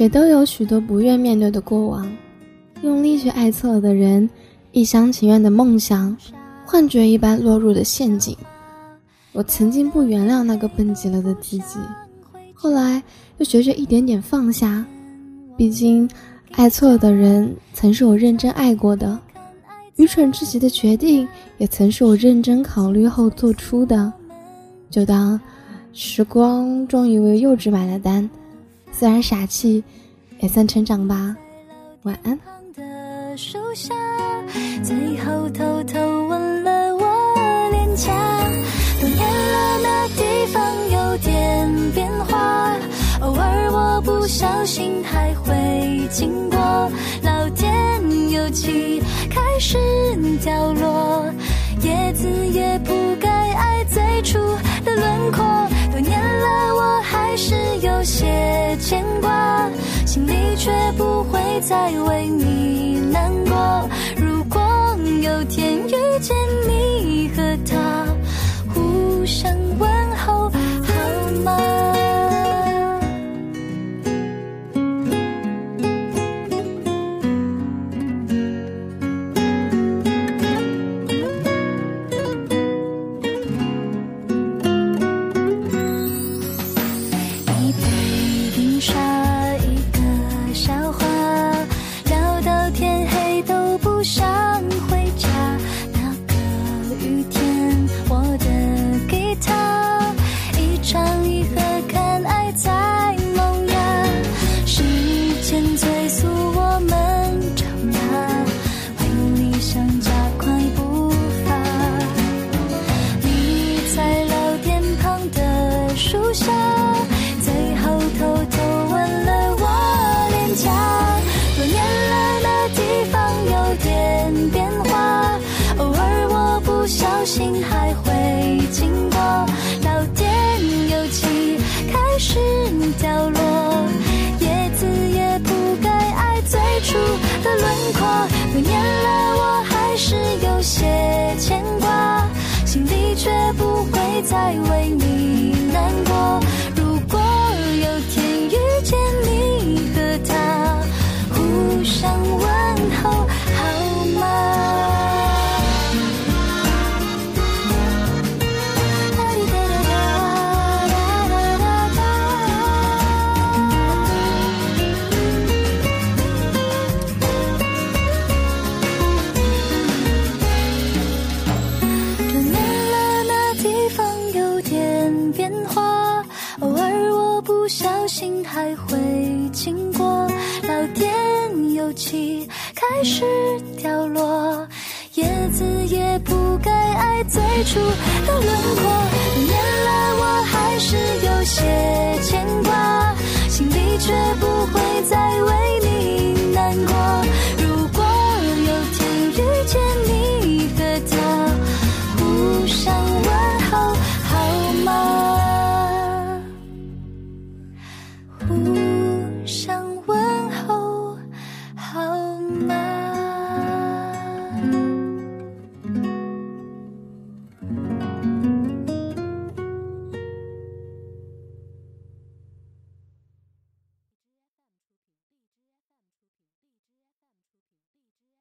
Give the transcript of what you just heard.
谁都有许多不愿面对的过往，用力去爱错了的人，一厢情愿的梦想，幻觉一般落入的陷阱。我曾经不原谅那个笨极了的自己，后来又学着一点点放下。毕竟，爱错了的人曾是我认真爱过的，愚蠢至极的决定也曾是我认真考虑后做出的。就当时光终于为幼稚买了单，虽然傻气，也算成长吧。晚安。最后偷偷吻了我脸颊，多年了，那地方有点变化，偶尔我不小心还会经过，老店油漆开始掉落，叶子也不在为你。还会经过，老天有气开始掉落，叶子也不该爱最初的轮廓。多年了，我还是有些牵挂，心里却不会再为你难过。小心还会经过，老天有气开始掉落，叶子也不该爱最初的轮廓。原来我还是有。